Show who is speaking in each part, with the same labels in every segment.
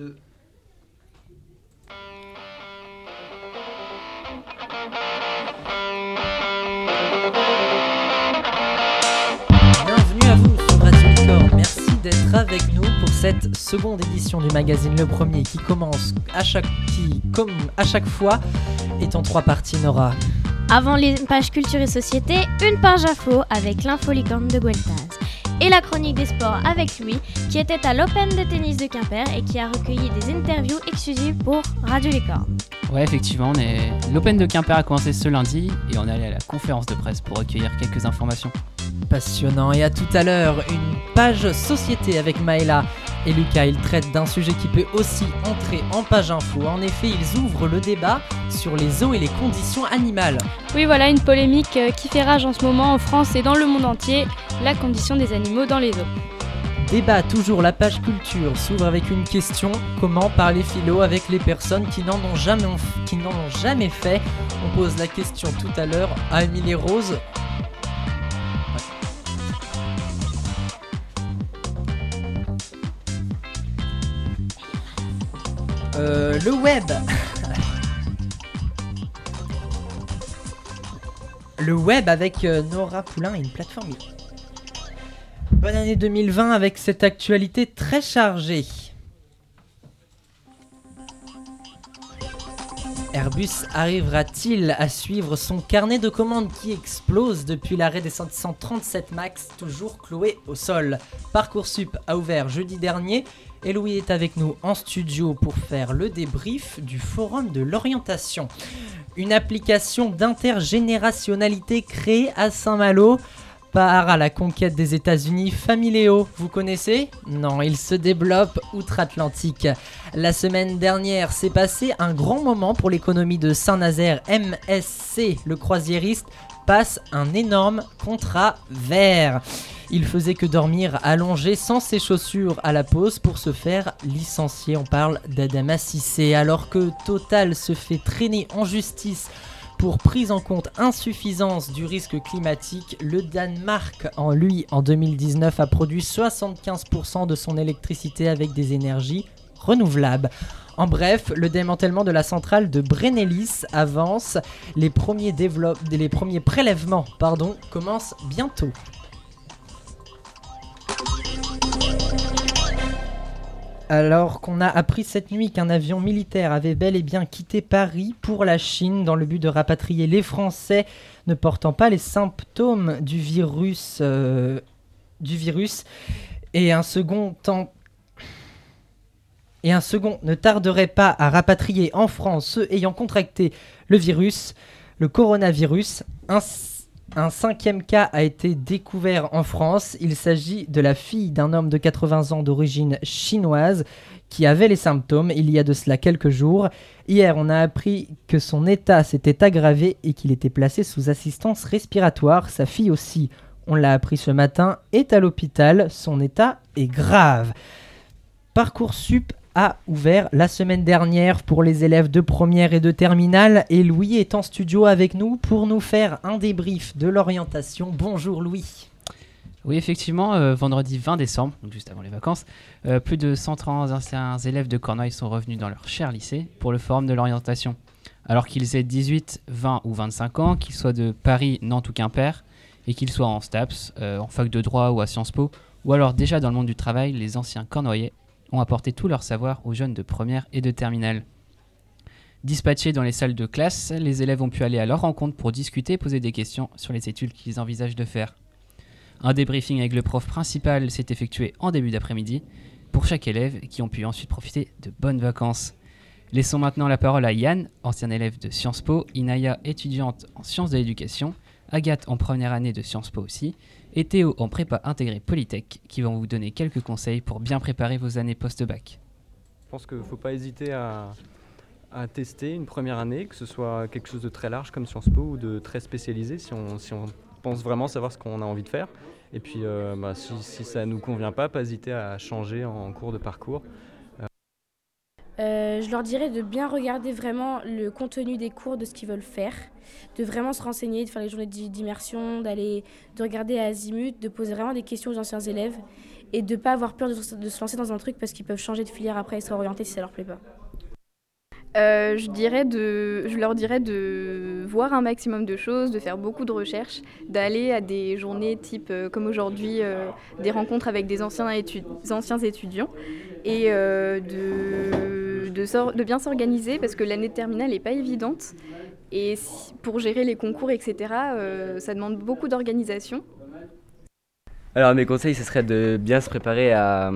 Speaker 1: 2. Bienvenue à vous sur Radio Licorne. Merci d'être avec nous pour cette seconde édition du magazine Le Premier qui commence à chaque, qui, comme à chaque fois, est en trois parties, Nora.
Speaker 2: Avant les pages culture et société, une page info avec l'infolicorne de Gueltaz. Et la chronique des sports avec lui, qui était à l'Open de tennis de Quimper et qui a recueilli des interviews exclusives pour Radio Licorne.
Speaker 3: Ouais, effectivement, est... l'Open de Quimper a commencé ce lundi et on est allé à la conférence de presse pour recueillir quelques informations.
Speaker 1: Passionnant. Et à tout à l'heure, une page société avec Maëla et Lucas. Ils traitent d'un sujet qui peut aussi entrer en page info. En effet, ils ouvrent le débat sur les eaux et les conditions animales.
Speaker 4: Oui, voilà une polémique euh, qui fait rage en ce moment en France et dans le monde entier, la condition des animaux dans les eaux.
Speaker 1: Débat toujours, la page culture s'ouvre avec une question comment parler philo avec les personnes qui n'en ont jamais, qui n'en ont jamais fait? On pose la question tout à l'heure à Émilie Rose. Euh, le web. le web avec euh, Nora Poulain et une plateforme. Bonne année 2020 avec cette actualité très chargée. Airbus arrivera-t-il à suivre son carnet de commandes qui explose depuis l'arrêt des 137 MAX, toujours cloué au sol? Parcoursup a ouvert jeudi dernier et Louis est avec nous en studio pour faire le débrief du forum de l'orientation. Une application d'intergénérationnalité créée à Saint-Malo part à la conquête des États-Unis. Familéo, vous connaissez? Non, il se développe outre-Atlantique. La semaine dernière s'est passé un grand moment pour l'économie de Saint-Nazaire. MSC, le croisiériste, passe un énorme contrat vert. Il faisait que dormir allongé sans ses chaussures à la pause pour se faire licencier. On parle d'Adama Cissé. Alors que Total se fait traîner en justice pour prise en compte insuffisance du risque climatique, le Danemark, en lui, en 2019, a produit 75% de son électricité avec des énergies renouvelables. En bref, le démantèlement de la centrale de Brennelis avance. Les premiers, les premiers prélèvements pardon, commencent bientôt. Alors qu'on a appris cette nuit qu'un avion militaire avait bel et bien quitté Paris pour la Chine dans le but de rapatrier les Français ne portant pas les symptômes du virus, euh, du virus et un second temps et un second ne tarderait pas à rapatrier en France ceux ayant contracté le virus, le coronavirus. Un cinquième cas a été découvert en France. Il s'agit de la fille d'un homme de 80 ans d'origine chinoise qui avait les symptômes il y a de cela quelques jours. Hier, on a appris que son état s'était aggravé et qu'il était placé sous assistance respiratoire. Sa fille aussi, on l'a appris ce matin, est à l'hôpital. Son état est grave. Parcoursup a ouvert la semaine dernière pour les élèves de première et de terminale et Louis est en studio avec nous pour nous faire un débrief de l'orientation. Bonjour Louis.
Speaker 3: Oui, effectivement, euh, vendredi 20 décembre, donc juste avant les vacances, euh, plus de 130 anciens élèves de Cornouailles sont revenus dans leur cher lycée pour le forum de l'orientation. Alors qu'ils aient 18, 20 ou 25 ans, qu'ils soient de Paris, Nantes ou Quimper, et qu'ils soient en STAPS, euh, en fac de droit ou à Sciences Po, ou alors déjà dans le monde du travail, les anciens Cornouaillais ont apporté tout leur savoir aux jeunes de première et de terminale. Dispatchés dans les salles de classe, les élèves ont pu aller à leur rencontre pour discuter et poser des questions sur les études qu'ils envisagent de faire. Un débriefing avec le prof principal s'est effectué en début d'après-midi pour chaque élève qui ont pu ensuite profiter de bonnes vacances. Laissons maintenant la parole à Yann, ancien élève de Sciences Po, Inaya, étudiante en sciences de l'éducation, Agathe en première année de Sciences Po aussi, et Théo en prépa intégrée Polytech qui vont vous donner quelques conseils pour bien préparer vos années post-bac.
Speaker 5: Je pense qu'il ne faut pas hésiter à, tester une première année, que ce soit quelque chose de très large comme Sciences Po ou de très spécialisé si on, pense vraiment savoir ce qu'on a envie de faire. Et puis euh, bah, si, si, ça ne nous convient pas, pas hésiter à changer en cours de parcours.
Speaker 6: Euh, je leur dirais de bien regarder vraiment le contenu des cours de ce qu'ils veulent faire, de vraiment se renseigner, de faire les journées d'immersion, d'aller de regarder à Azimut, de poser vraiment des questions aux anciens élèves et de pas avoir peur de, se- de lancer dans un truc parce qu'ils peuvent changer de filière après et se réorienter si ça leur plaît pas.
Speaker 7: Euh, je, dirais de, je leur dirais de voir un maximum de choses, de faire beaucoup de recherches, d'aller à des journées type euh, comme aujourd'hui, des rencontres avec des anciens, anciens étudiants et euh, de, bien s'organiser parce que l'année terminale n'est pas évidente et pour gérer les concours, etc., euh, ça demande beaucoup d'organisation.
Speaker 8: Alors mes conseils, ce serait de bien se préparer à,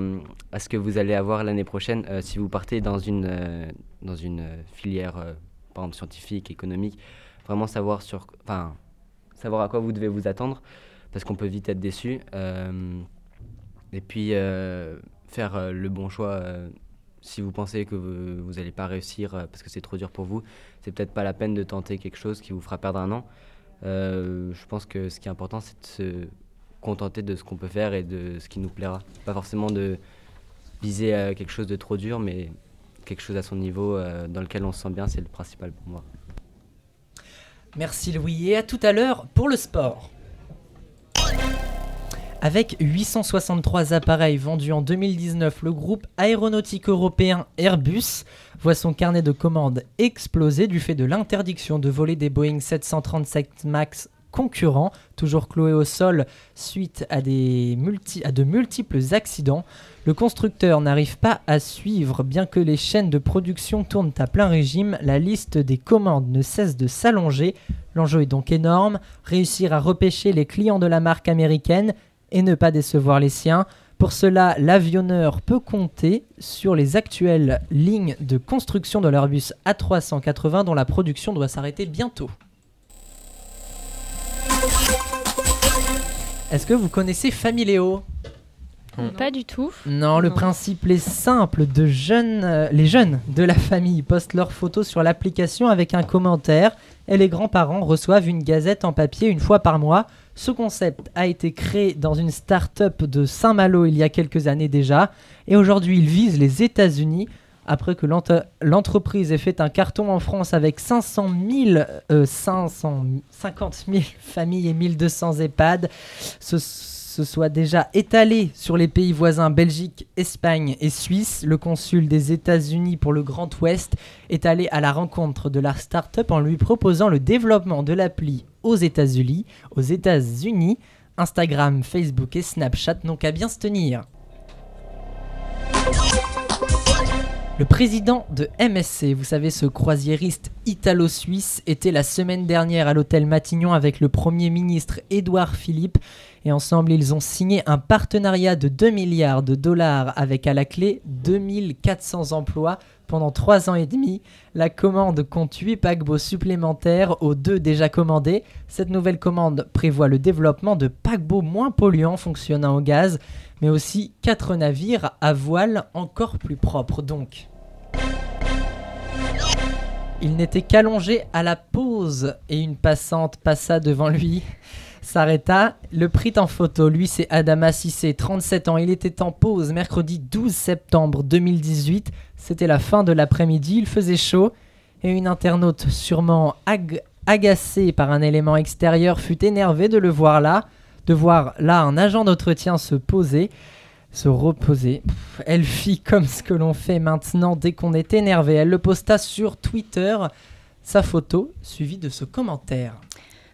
Speaker 8: ce que vous allez avoir l'année prochaine euh, si vous partez dans une, euh, dans une filière, par exemple scientifique, économique. Vraiment savoir, sur, enfin, savoir à quoi vous devez vous attendre, parce qu'on peut vite être déçu. et puis faire le bon choix. Euh, si vous pensez que vous n'allez pas réussir euh, parce que c'est trop dur pour vous, c'est peut-être pas la peine de tenter quelque chose qui vous fera perdre un an. Euh, je pense que ce qui est important, c'est de se contenter de ce qu'on peut faire et de ce qui nous plaira. Pas forcément de viser à quelque chose de trop dur, mais quelque chose à son niveau euh, dans lequel on se sent bien, c'est le principal pour moi.
Speaker 1: Merci Louis et à tout à l'heure pour le sport. Avec 863 appareils vendus en 2019, le groupe aéronautique européen Airbus voit son carnet de commandes exploser du fait de l'interdiction de voler des Boeing 737 MAX concurrents, toujours cloués au sol suite à, des multi- à de multiples accidents. Le constructeur n'arrive pas à suivre, bien que les chaînes de production tournent à plein régime, la liste des commandes ne cesse de s'allonger. L'enjeu est donc énorme, réussir à repêcher les clients de la marque américaine et ne pas décevoir les siens. Pour cela, l'avionneur peut compter sur les actuelles lignes de construction de l'Airbus A380 dont la production doit s'arrêter bientôt. Est-ce que vous connaissez Familéo
Speaker 4: Pas du tout.
Speaker 1: Non, le
Speaker 4: Non.
Speaker 1: principe est simple. De jeunes, euh, les jeunes de la famille postent leurs photos sur l'application avec un commentaire et les grands-parents reçoivent une gazette en papier une fois par mois. Ce concept a été créé dans une start-up de Saint-Malo il y a quelques années déjà et aujourd'hui il vise les États-Unis. Après que l'entreprise ait fait un carton en France avec 500 000, euh, 550 000 familles et 1200 EHPAD, ce, soit déjà étalé sur les pays voisins Belgique, Espagne et Suisse. Le consul des États-Unis pour le Grand Ouest est allé à la rencontre de la start-up en lui proposant le développement de l'appli aux États-Unis, aux États-Unis. Instagram, Facebook et Snapchat n'ont qu'à bien se tenir. Le président de MSC, vous savez, ce croisiériste italo-suisse, était la semaine dernière à l'hôtel Matignon avec le Premier ministre Édouard Philippe. Et ensemble, ils ont signé un partenariat de 2 milliards de dollars avec à la clé 2400 emplois pendant 3 ans et demi. La commande compte 8 paquebots supplémentaires aux deux déjà commandés. Cette nouvelle commande prévoit le développement de paquebots moins polluants fonctionnant au gaz, mais aussi 4 navires à voile encore plus propres donc. Il n'était qu'allongé à la pause et une passante passa devant lui, s'arrêta, le prit en photo. Lui, c'est Adama Sissé, 37 ans. Il était en pause mercredi 12 septembre 2018. C'était la fin de l'après-midi, il faisait chaud et une internaute sûrement ag- agacée par un élément extérieur fut énervée de le voir là, de voir là un agent d'entretien se poser se reposer. Elle fit comme ce que l'on fait maintenant dès qu'on est énervé. Elle le posta sur Twitter, sa photo, suivie de ce commentaire.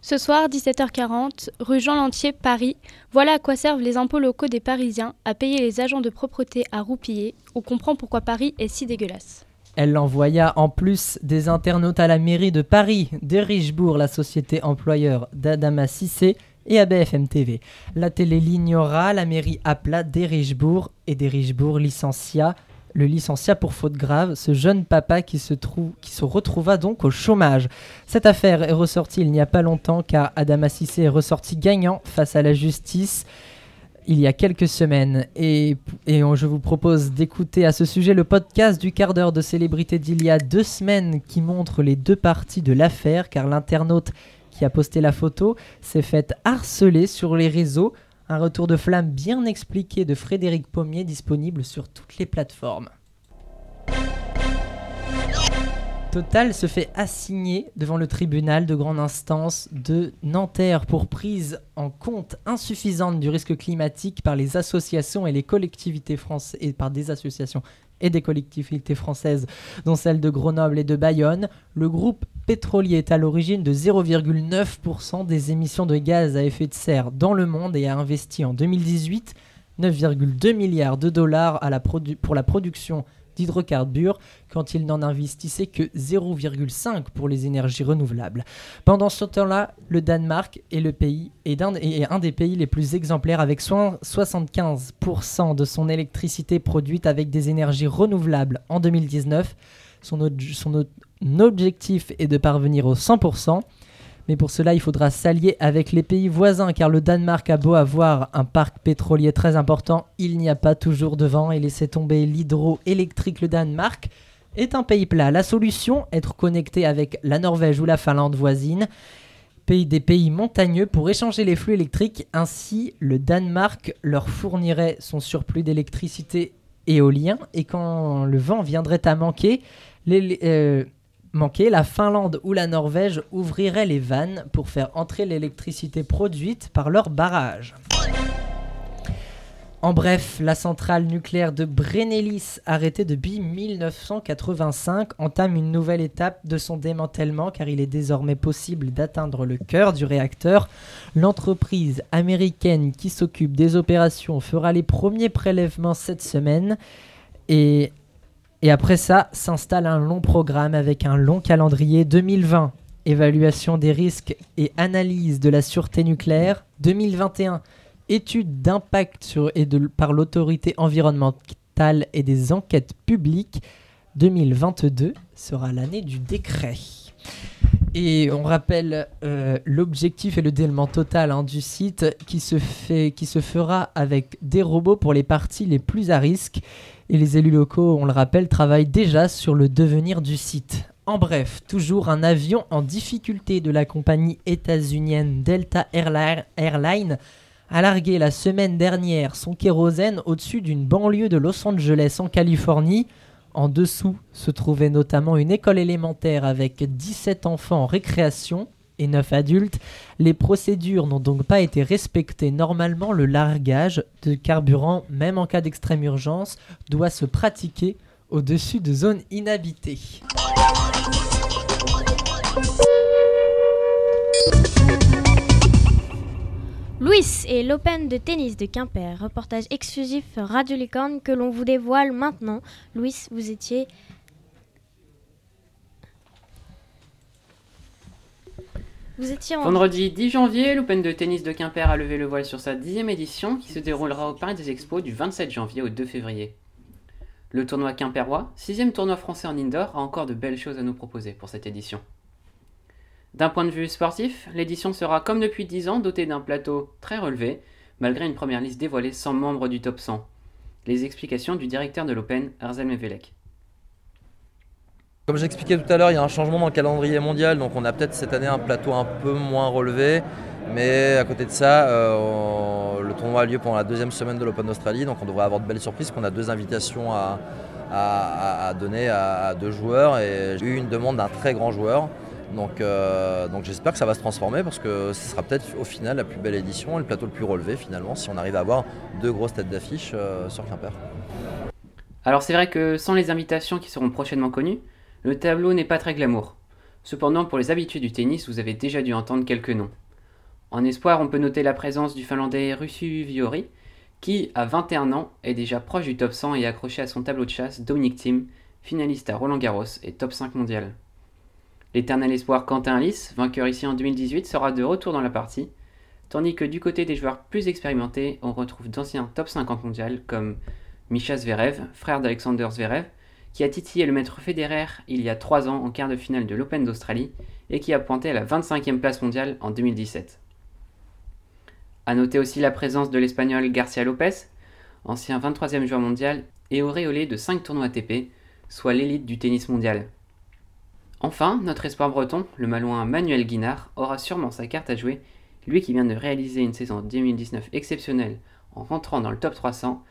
Speaker 4: Ce soir, 17h40, rue Jean Lantier, Paris. Voilà à quoi servent les impôts locaux des Parisiens, à payer les agents de propreté à roupiller. On comprend pourquoi Paris est si dégueulasse.
Speaker 1: Elle envoya en plus des internautes à la mairie de Paris, de Richebourg, la société employeur d'Adama Cissé, et à BFM TV. La télé l'ignora, la mairie appela d'Erichbourg et d'Erichbourg licencia le licencia pour faute grave, ce jeune papa qui se, qui se retrouva donc au chômage. Cette affaire est ressortie il n'y a pas longtemps car Adama Cissé est ressorti gagnant face à la justice il y a quelques semaines. Et, et on- je vous propose d'écouter à ce sujet le podcast du quart d'heure de célébrité d'il y a deux semaines qui montre les deux parties de l'affaire car l'internaute qui a posté la photo s'est fait harceler sur les réseaux. Un retour de flamme bien expliqué de Frédéric Pommier disponible sur toutes les plateformes. Total se fait assigner devant le tribunal de grande instance de Nanterre pour prise en compte insuffisante du risque climatique par les associations et les collectivités françaises et par des associations et des collectivités françaises, dont celles de Grenoble et de Bayonne. Le groupe pétrolier est à l'origine de 0,9% des émissions de gaz à effet de serre dans le monde et a investi en 2018 9,2 milliards de dollars pour la production d'hydrocarbures quand il n'en investissait que 0,5 pour les énergies renouvelables. Pendant ce temps-là, le Danemark est, un, des pays les plus exemplaires avec 75% de son électricité produite avec des énergies renouvelables en 2019. Son, son objectif est de parvenir au 100%. Mais pour cela, il faudra s'allier avec les pays voisins, car le Danemark a beau avoir un parc pétrolier très important, il n'y a pas toujours de vent et laisser tomber l'hydroélectrique. Le Danemark est un pays plat. La solution, être connecté avec la Norvège ou la Finlande voisine, pays des pays montagneux pour échanger les flux électriques. Ainsi, le Danemark leur fournirait son surplus d'électricité éolien et quand le vent viendrait à manquer, les, euh, manquer, la Finlande ou la Norvège ouvriraient les vannes pour faire entrer l'électricité produite par leurs barrages. En bref, la centrale nucléaire de Brennelis, arrêtée depuis 1985, entame une nouvelle étape de son démantèlement car il est désormais possible d'atteindre le cœur du réacteur. L'entreprise américaine qui s'occupe des opérations fera les premiers prélèvements cette semaine et et après ça, s'installe un long programme avec un long calendrier 2020, évaluation des risques et analyse de la sûreté nucléaire. 2021, étude d'impact par l'autorité environnementale et des enquêtes publiques. 2022 sera l'année du décret. Et on rappelle euh, l'objectif et le délement total hein, du site qui se fera avec des robots pour les parties les plus à risque et les élus locaux, on le rappelle, travaillent déjà sur le devenir du site. En bref, toujours un avion en difficulté de la compagnie états-unienne Delta Airlines a largué la semaine dernière son kérosène au-dessus d'une banlieue de Los Angeles en Californie. En dessous se trouvait notamment une école élémentaire avec 17 enfants en récréation et 9 adultes. Les procédures n'ont donc pas été respectées. Normalement, le largage de carburant, même en cas d'extrême urgence, doit se pratiquer au-dessus de zones inhabitées.
Speaker 2: Louis et l'Open de tennis de Quimper, reportage exclusif Radio Licorne que l'on vous dévoile maintenant. Louis, vous étiez
Speaker 9: Vendredi 10 janvier, l'Open de tennis de Quimper a levé le voile sur sa dixième édition qui se déroulera au Paris des Expos du 27 janvier au 2 février. Le tournoi quimpérois, sixième tournoi français en indoor, a encore de belles choses à nous proposer pour cette édition. D'un point de vue sportif, l'édition sera comme depuis 10 ans dotée d'un plateau très relevé, malgré une première liste dévoilée sans membres du top 100. Les explications du directeur de l'Open, Arzel Mevelek.
Speaker 10: Comme j'expliquais tout à l'heure, il y a un changement dans le calendrier mondial, donc on a peut-être cette année un plateau un peu moins relevé. Mais à côté de ça, euh, le tournoi a lieu pendant la deuxième semaine de l'Open d'Australie, donc on devrait avoir de belles surprises, qu'on a deux invitations à, donner à, deux joueurs et j'ai eu une demande d'un très grand joueur. Donc, euh, donc j'espère que ça va se transformer parce que ce sera peut-être au final la plus belle édition et le plateau le plus relevé finalement si on arrive à avoir deux grosses têtes d'affiche euh, sur Quimper.
Speaker 9: Alors c'est vrai que sans les invitations qui seront prochainement connues, le tableau n'est pas très glamour. Cependant, pour les habitués du tennis, vous avez déjà dû entendre quelques noms. En espoir, on peut noter la présence du Finlandais Russu Viori, qui, à 21 ans, est déjà proche du top 100 et accroché à son tableau de chasse Dominic Thiem, finaliste à Roland Garros et top 5 mondial. L'éternel espoir Quentin Alice, vainqueur ici en 2018, sera de retour dans la partie, tandis que du côté des joueurs plus expérimentés, on retrouve d'anciens top 50 mondial comme Misha Zverev, frère d'Alexander Zverev, qui a titillé le maître Federer il y a 3 ans en quart de finale de l'Open d'Australie et qui a pointé à la 25e place mondiale en 2017. A noter aussi la présence de l'Espagnol Garcia Lopez, ancien 23e joueur mondial et auréolé de 5 tournois ATP, soit l'élite du tennis mondial. Enfin, notre espoir breton, le malouin Manuel Guinard, aura sûrement sa carte à jouer, lui qui vient de réaliser une saison 2019 exceptionnelle en rentrant dans le top 300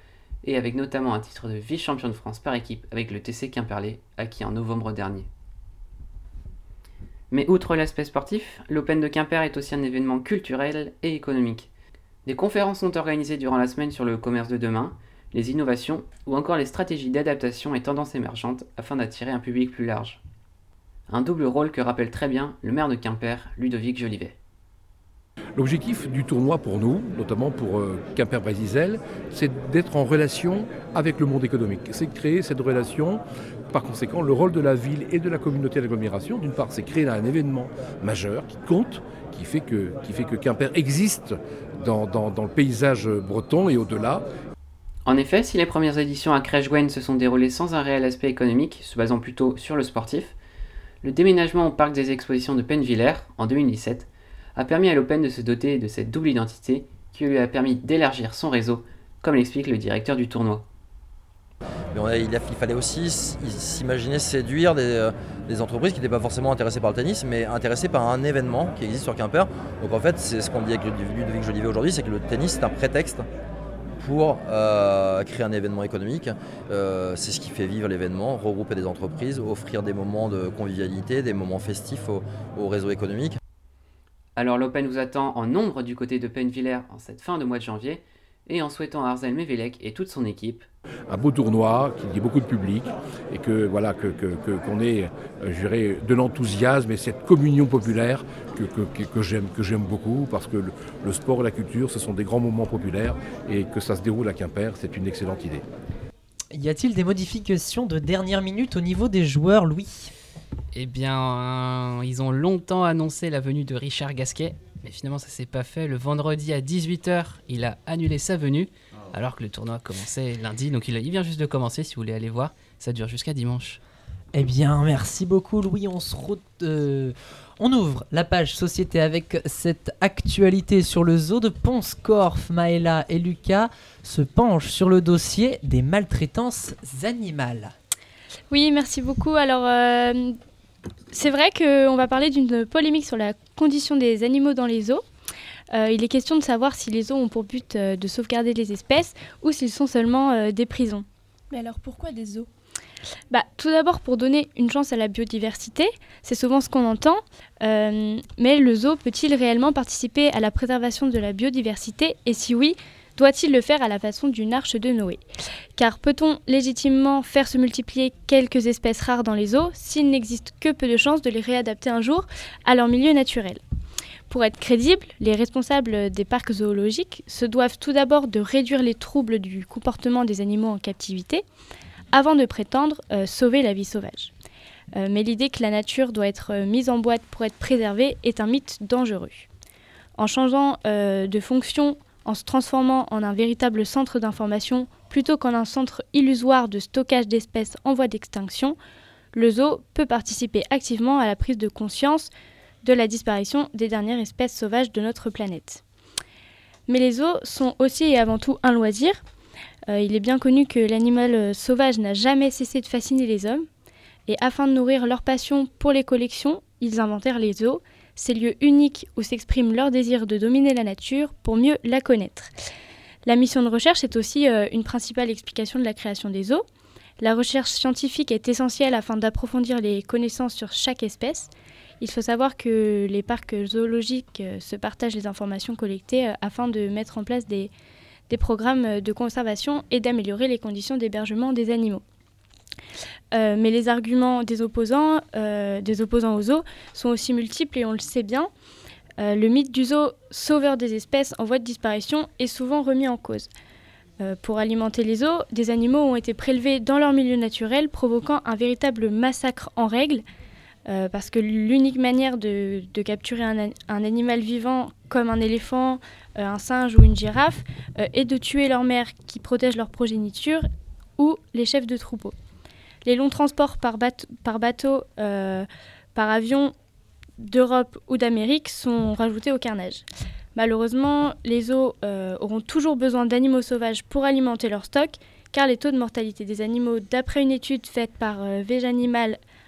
Speaker 9: et avec notamment un titre de vice-champion de France par équipe avec le TC Quimperlé, acquis en novembre dernier. Mais outre l'aspect sportif, l'Open de Quimper est aussi un événement culturel et économique. Des conférences sont organisées durant la semaine sur le commerce de demain, les innovations ou encore les stratégies d'adaptation et tendances émergentes afin d'attirer un public plus large. Un double rôle que rappelle très bien le maire de Quimper, Ludovic Jolivet.
Speaker 11: L'objectif du tournoi pour nous, notamment pour euh, quimper brésil c'est d'être en relation avec le monde économique. C'est créer cette relation. Par conséquent, le rôle de la ville et de la communauté d'agglomération, d'une part, c'est créer un événement majeur qui compte, qui fait que, Quimper existe dans, le paysage breton et au-delà.
Speaker 9: En effet, si les premières éditions à Crèche-Gwen se sont déroulées sans un réel aspect économique, se basant plutôt sur le sportif, le déménagement au parc des expositions de Pennevillers, en 2017, a permis à l'Open de se doter de cette double identité qui lui a permis d'élargir son réseau, comme l'explique le directeur du tournoi.
Speaker 10: il, fallait aussi s'imaginer séduire euh, des, entreprises qui n'étaient pas forcément intéressées par le tennis, mais intéressées par un événement qui existe sur Quimper. Donc en fait, c'est ce qu'on dit avec Ludovic Jolivet aujourd'hui, c'est que le tennis c'est un prétexte pour euh, créer un événement économique. Euh, c'est ce qui fait vivre l'événement, regrouper des entreprises, offrir des moments de convivialité, des moments festifs au réseau économique.
Speaker 9: Alors l'Open vous attend en nombre du côté de Pennevillers en cette fin de mois de janvier et en souhaitant à Arzel Mevelec et toute son équipe
Speaker 11: un beau tournoi qui dit beaucoup de public et que voilà que qu'on ait euh, de l'enthousiasme et cette communion populaire que, que, j'aime que j'aime beaucoup parce que le, le, sport et la culture ce sont des grands moments populaires et que ça se déroule à Quimper c'est une excellente idée.
Speaker 1: Y a-t-il des modifications de dernière minute au niveau des joueurs Louis?
Speaker 3: Eh bien, ils ont longtemps annoncé la venue de Richard Gasquet, mais finalement ça s'est pas fait. Le vendredi à 18h, il a annulé sa venue, alors que le tournoi commençait lundi. Donc il, vient juste de commencer, si vous voulez aller voir. Ça dure jusqu'à dimanche.
Speaker 1: Eh bien, merci beaucoup Louis. On se euh, On ouvre la page société avec cette actualité sur le zoo de Ponce. Corf, Maëla et Lucas se penchent sur le dossier des maltraitances animales.
Speaker 4: Oui, merci beaucoup. Alors, euh, c'est vrai qu'on va parler d'une polémique sur la condition des animaux dans les eaux. Euh, il est question de savoir si les eaux ont pour but euh, de sauvegarder les espèces ou s'ils sont seulement des prisons.
Speaker 6: Mais alors pourquoi des zoos
Speaker 4: bah, Tout d'abord pour donner une chance à la biodiversité, c'est souvent ce qu'on entend, mais le zoo peut-il réellement participer à la préservation de la biodiversité? Et si oui, doit-il le faire à la façon d'une arche de Noé? Car peut-on légitimement faire se multiplier quelques espèces rares dans les eaux s'il n'existe que peu de chances de les réadapter un jour à leur milieu naturel? Pour être crédibles, les responsables des parcs zoologiques se doivent tout d'abord de réduire les troubles du comportement des animaux en captivité avant de prétendre euh, sauver la vie sauvage. Euh, mais l'idée que la nature doit être euh, mise en boîte pour être préservée est un mythe dangereux. En changeant de fonction en se transformant en un véritable centre d'information plutôt qu'en un centre illusoire de stockage d'espèces en voie d'extinction, le zoo peut participer activement à la prise de conscience de la disparition des dernières espèces sauvages de notre planète. Mais les zoos sont aussi et avant tout un loisir. Euh, il est bien connu que l'animal sauvage n'a jamais cessé de fasciner les hommes, et afin de nourrir leur passion pour les collections, ils inventèrent les zoos ces lieux uniques où s'exprime leur désir de dominer la nature pour mieux la connaître. La mission de recherche est aussi euh, une principale explication de la création des zoos. La recherche scientifique est essentielle afin d'approfondir les connaissances sur chaque espèce. Il faut savoir que les parcs zoologiques euh, se partagent les informations collectées euh, afin de mettre en place des programmes de conservation et d'améliorer les conditions d'hébergement des animaux. Euh, mais les arguments des opposants, euh, des sont aussi multiples et on le sait bien. Euh, le mythe du zoo sauveur des espèces en voie de disparition est souvent remis en cause. pour alimenter les zoos, des animaux ont été prélevés dans leur milieu naturel, provoquant un véritable massacre en règle, parce que l'unique manière de, capturer un, un, animal vivant comme un éléphant, un singe ou une girafe est de tuer leur mère qui protège leur progéniture ou les chefs de troupeau. Les longs transports par, bateau, euh, par avion d'Europe ou d'Amérique sont rajoutés au carnage. Malheureusement, les zoos euh, auront toujours besoin d'animaux sauvages pour alimenter leur stock, car les taux de mortalité des animaux, d'après une étude faite par euh,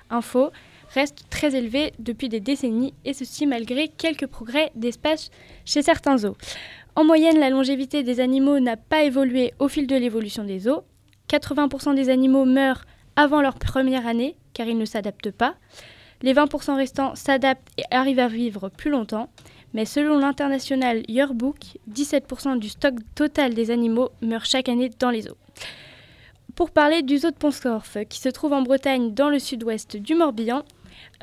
Speaker 4: Info, restent très élevés depuis des décennies, et ceci malgré quelques progrès d'espace chez certains zoos. En moyenne, la longévité des animaux n'a pas évolué au fil de l'évolution des zoos. 80% des animaux meurent avant leur première année, car ils ne s'adaptent pas. Les 20% restants s'adaptent et arrivent à vivre plus longtemps. Mais selon l'international Yearbook, 17% du stock total des animaux meurt chaque année dans les eaux. Pour parler du zoo de Ponscorf, qui se trouve en Bretagne dans le sud-ouest du Morbihan,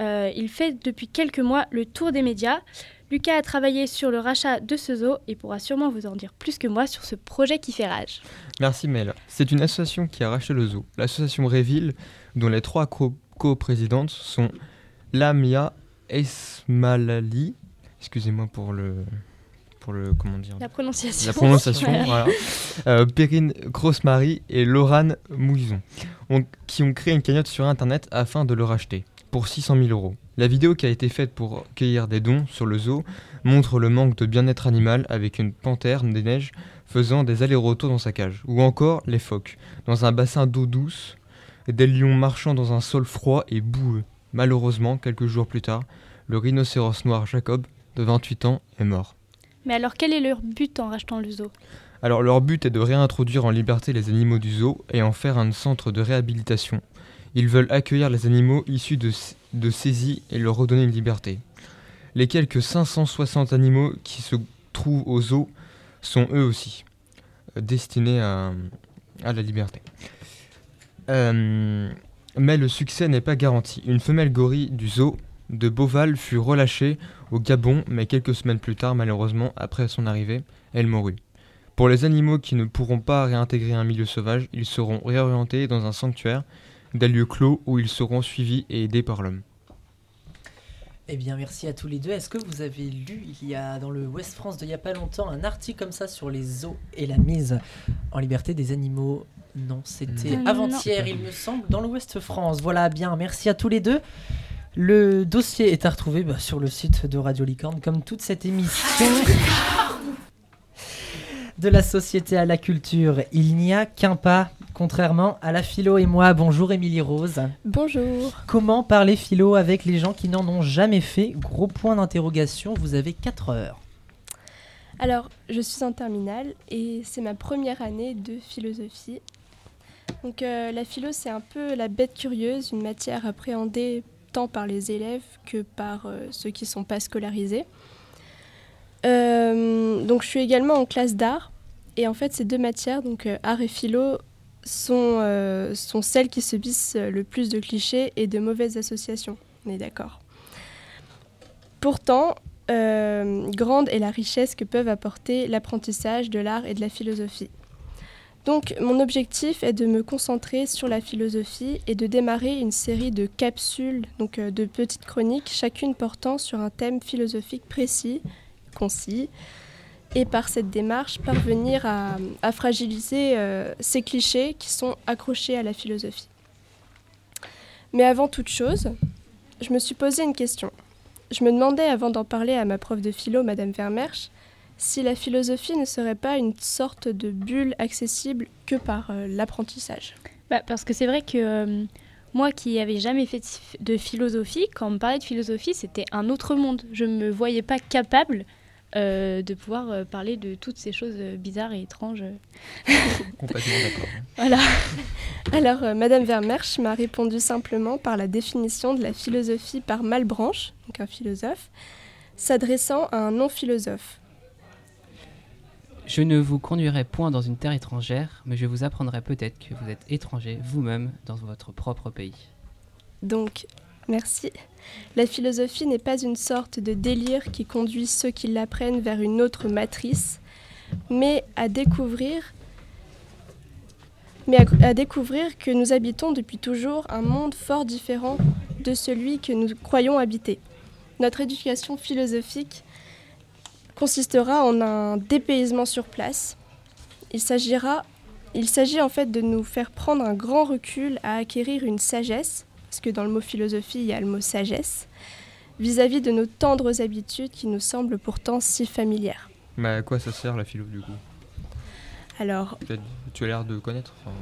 Speaker 4: euh, il fait depuis quelques mois le tour des médias. Lucas a travaillé sur le rachat de ce zoo et pourra sûrement vous en dire plus que moi sur ce projet qui fait rage.
Speaker 12: Merci Mel. C'est une association qui a racheté le zoo. L'association Réville, dont les trois co- co-présidentes sont Lamia Esmalali, excusez-moi pour le, pour le, comment dire,
Speaker 4: La prononciation.
Speaker 12: la prononciation,
Speaker 4: Voilà.
Speaker 12: voilà. Euh, Perrine Grossmarie et Laurane Mouison, ont- qui ont créé une cagnotte sur Internet afin de le racheter pour 600 000 euros. La vidéo qui a été faite pour cueillir des dons sur le zoo montre le manque de bien-être animal avec une panthère des neiges faisant des allers-retours dans sa cage, ou encore les phoques, dans un bassin d'eau douce, et des lions marchant dans un sol froid et boueux. Malheureusement, quelques jours plus tard, le rhinocéros noir Jacob, de 28 ans, est mort.
Speaker 4: Mais alors quel est leur but en rachetant le zoo?
Speaker 12: Alors leur but est de réintroduire en liberté les animaux du zoo et en faire un centre de réhabilitation. Ils veulent accueillir les animaux issus de, de saisies et leur redonner une liberté. Les quelques 560 animaux qui se trouvent au zoo sont eux aussi euh, destinés à, à la liberté. Euh, mais le succès n'est pas garanti. Une femelle gorille du zoo de Beauval fut relâchée au Gabon, mais quelques semaines plus tard, malheureusement, après son arrivée, elle mourut. Pour les animaux qui ne pourront pas réintégrer un milieu sauvage, ils seront réorientés dans un sanctuaire, des lieux clos où ils seront suivis et aidés par l'homme.
Speaker 1: Eh bien, merci à tous les deux. Est-ce que vous avez lu, il y a dans le West France d'il n'y a pas longtemps, un article comme ça sur les zoos et la mise en liberté des animaux? Non, c'était avant-hier, il me semble, dans le West France. Voilà, bien, merci à tous les deux. Le dossier est à retrouver bah, sur le site de Radio Licorne, comme toute cette émission. De la société à la culture, il n'y a qu'un pas, contrairement à la philo et moi. Bonjour Émilie Rose.
Speaker 13: Bonjour.
Speaker 1: Comment parler philo avec les gens qui n'en ont jamais fait? Gros point d'interrogation, vous avez 4 heures.
Speaker 13: Alors, je suis en terminale et c'est ma première année de philosophie. Donc, euh, la philo, c'est un peu la bête curieuse, une matière appréhendée tant par les élèves que par euh, ceux qui ne sont pas scolarisés. Euh, donc, je suis également en classe d'art et en fait, ces deux matières, donc euh, art et philo, sont, euh, sont celles qui subissent le plus de clichés et de mauvaises associations. On est d'accord. Pourtant, grande est la richesse que peuvent apporter l'apprentissage de l'art et de la philosophie. Donc mon objectif est de me concentrer sur la philosophie et de démarrer une série de capsules, donc de petites chroniques, chacune portant sur un thème philosophique précis, concis, et par cette démarche parvenir à, fragiliser euh, ces clichés qui sont accrochés à la philosophie. Mais avant toute chose, je me suis posé une question. Je me demandais, avant d'en parler à ma prof de philo, Madame Vermersch, si la philosophie ne serait pas une sorte de bulle accessible que par euh, l'apprentissage.
Speaker 4: Bah, parce que c'est vrai que euh, moi qui n'avais jamais fait de philosophie, quand on me parlait de philosophie, c'était un autre monde. Je ne me voyais pas capable euh, de pouvoir euh, parler de toutes ces choses euh, bizarres et étranges.
Speaker 12: Complètement d'accord.
Speaker 13: Voilà. Alors, euh, Madame Vermersch m'a répondu simplement par la définition de la philosophie par Malebranche, donc un philosophe, s'adressant à un non-philosophe.
Speaker 3: Je ne vous conduirai point dans une terre étrangère, mais je vous apprendrai peut-être que vous êtes étranger vous-même dans votre propre pays.
Speaker 13: Donc, merci. La philosophie n'est pas une sorte de délire qui conduit ceux qui l'apprennent vers une autre matrice, mais à découvrir mais à, découvrir que nous habitons depuis toujours un monde fort différent de celui que nous croyons habiter. Notre éducation philosophique consistera en un dépaysement sur place. Il s'agira il s'agit en fait de nous faire prendre un grand recul à acquérir une sagesse, parce que dans le mot philosophie, il y a le mot sagesse, vis-à-vis de nos tendres habitudes qui nous semblent pourtant si familières.
Speaker 12: Mais à quoi ça sert la philo du coup?
Speaker 13: Alors,
Speaker 12: Tu as, l'air de connaître enfin,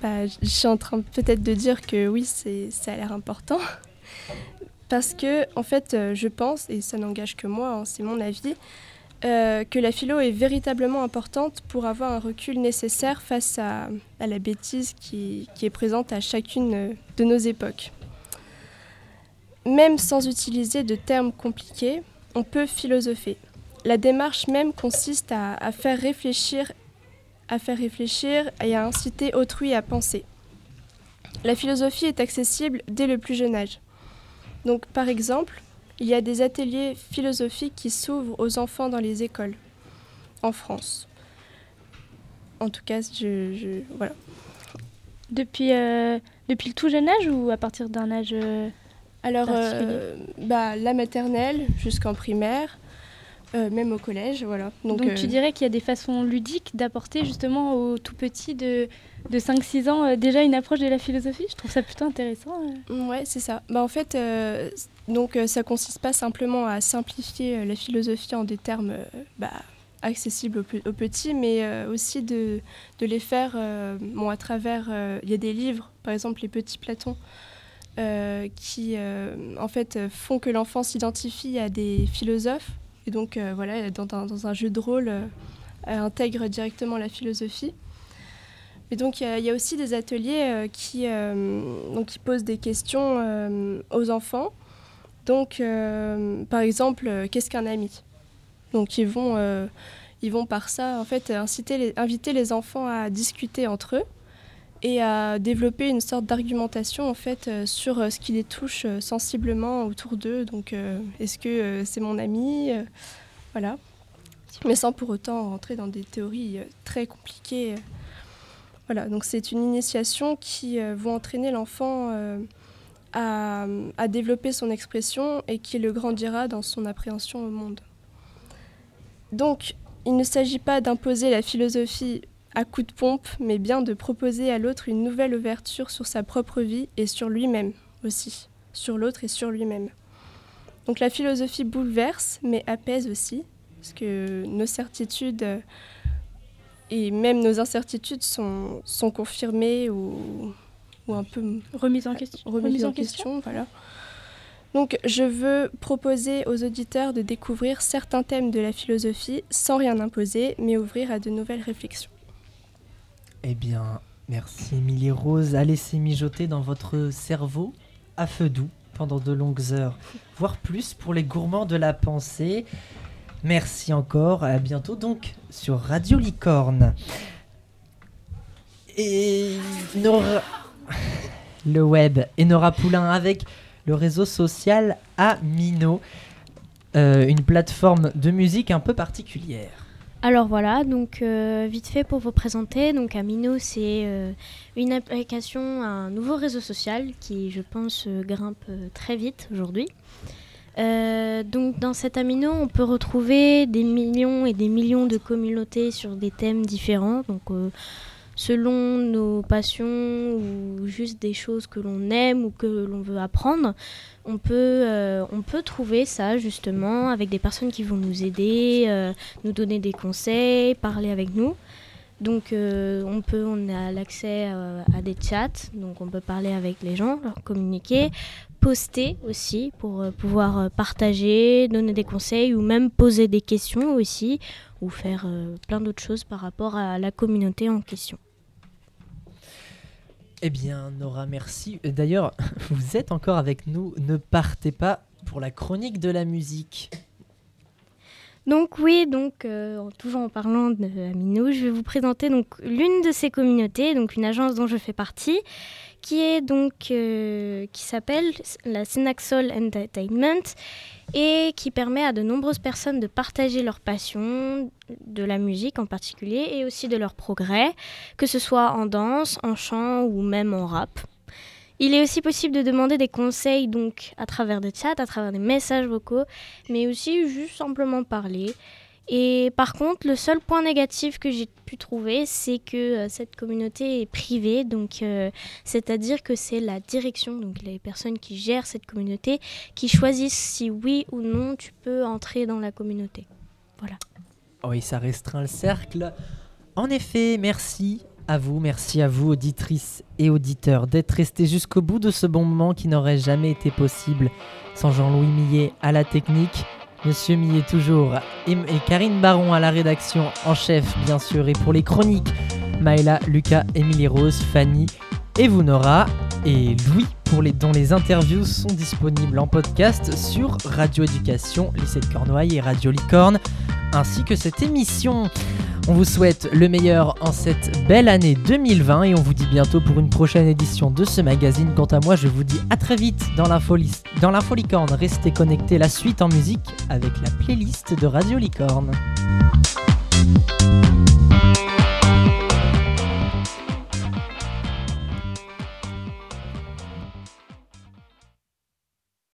Speaker 13: bah, je suis en train peut-être de dire que oui, c'est, ça a l'air important. Parce que, en fait, euh, je pense, et ça n'engage que moi, hein, c'est mon avis, euh, que la philo est véritablement importante pour avoir un recul nécessaire face à, la bêtise qui, est présente à chacune euh, de nos époques. même sans utiliser de termes compliqués, on peut philosopher. La démarche même consiste à faire réfléchir, à faire réfléchir et à inciter autrui à penser. La philosophie est accessible dès le plus jeune âge. Donc, par exemple, il y a des ateliers philosophiques qui s'ouvrent aux enfants dans les écoles en France. En tout cas, je, je- voilà.
Speaker 4: Depuis, euh, depuis le tout jeune âge ou à partir d'un âge euh,
Speaker 13: Alors, euh, bah, la maternelle jusqu'en primaire, même au collège, voilà.
Speaker 4: Donc,
Speaker 13: Donc,
Speaker 4: tu dirais qu'il y a des façons ludiques d'apporter justement aux tout petits de, de 5-6 ans déjà une approche de la philosophie? Je trouve ça plutôt intéressant.
Speaker 13: Ouais, c'est ça. Bah, en fait, donc, euh, ça consiste pas simplement à simplifier euh, la philosophie en des termes euh, bah, accessibles aux, pe- aux petits, mais aussi de, les faire à travers. Il y a des livres, par exemple Les Petits Platons, qui en fait font que l'enfant s'identifie à des philosophes. Et donc, voilà, dans un, jeu de rôle, intègre directement la philosophie. Et donc, il y, a- aussi des ateliers qui, posent des questions aux enfants. Donc, euh, par exemple, euh, qu'est-ce qu'un ami? Donc, ils vont, euh, ils vont par ça, en fait, inviter les enfants à discuter entre eux et à développer une sorte d'argumentation, en fait, sur ce qui les touche sensiblement autour d'eux. Donc, est-ce que c'est mon ami? Voilà. Mais sans pour autant rentrer dans des théories très compliquées. Voilà, donc c'est une initiation qui va entraîner l'enfant à, développer son expression et qui le grandira dans son appréhension au monde. Donc, il ne s'agit pas d'imposer la philosophie à coup de pompe, mais bien de proposer à l'autre une nouvelle ouverture sur sa propre vie et sur lui-même aussi, sur l'autre et sur lui-même. Donc la philosophie bouleverse, mais apaise aussi, parce que nos certitudes euh, et même nos incertitudes sont, sont confirmées ou, ou un peu
Speaker 4: Remises en question.
Speaker 13: Remises en,
Speaker 4: en
Speaker 13: question. Voilà. Donc je veux proposer aux auditeurs de découvrir certains thèmes de la philosophie sans rien imposer, mais ouvrir à de nouvelles réflexions.
Speaker 1: Eh bien, merci Émilie Rose. À laisser mijoter dans votre cerveau à feu doux pendant de longues heures, voire plus pour les gourmands de la pensée. Merci encore. À bientôt donc sur Radio Licorne. Et Nora... le web et Nora Poulain avec le réseau social Amino, euh, une plateforme de musique un peu particulière.
Speaker 2: Alors voilà, donc euh, vite fait pour vous présenter, donc Amino c'est euh, une application, un nouveau réseau social qui je pense grimpe très vite aujourd'hui. Donc dans cet Amino on peut retrouver des millions et des millions de communautés sur des thèmes différents, donc selon nos passions ou juste des choses que l'on aime ou que l'on veut apprendre, on peut, euh, trouver ça justement avec des personnes qui vont nous aider, euh, nous donner des conseils, parler avec nous. Donc euh, on peut, on a l'accès à des chats, donc on peut parler avec les gens, leur communiquer, poster aussi pour pouvoir partager, donner des conseils ou même poser des questions aussi ou faire plein d'autres choses par rapport à la communauté en question.
Speaker 1: Eh bien, Nora, merci. Euh, D'ailleurs, vous êtes encore avec nous. Ne partez pas pour la chronique de la musique.
Speaker 2: Donc oui, donc euh, toujours en parlant de Amino, je vais vous présenter donc l'une de ces communautés, donc une agence dont je fais partie, qui est donc euh, qui s'appelle la Synaxol Entertainment et qui permet à de nombreuses personnes de partager leur passion de la musique en particulier et aussi de leur progrès, que ce soit en danse, en chant ou même en rap. Il est aussi possible de demander des conseils donc à travers des chats, à travers des messages vocaux, mais aussi juste simplement parler. Et par contre, le seul point négatif que j'ai pu trouver, c'est que euh, cette communauté est privée, donc euh, c'est-à-dire que c'est la direction, donc les personnes qui gèrent cette communauté, qui choisissent si oui ou non tu peux entrer dans la communauté. Voilà.
Speaker 1: Oui, ça restreint le cercle. En effet, merci à vous, merci à vous, auditrices et auditeurs, d'être restés jusqu'au bout de ce bon moment qui n'aurait jamais été possible sans Jean-Louis Millet à la technique, Monsieur Millet toujours, et, Karine Baron à la rédaction en chef, bien sûr, et pour les chroniques, Maëla, Lucas, Émilie Rose, Fanny Evunora et Louis pour les, dont les interviews sont disponibles en podcast sur Radio Éducation, Lycée de Cornouailles et Radio Licorne, ainsi que cette émission. On vous souhaite le meilleur en cette belle année 2020 et on vous dit bientôt pour une prochaine édition de ce magazine. Quant à moi, je vous dis à très vite dans l'info Licorne. Restez connectés, la suite en musique avec la playlist de Radio Licorne.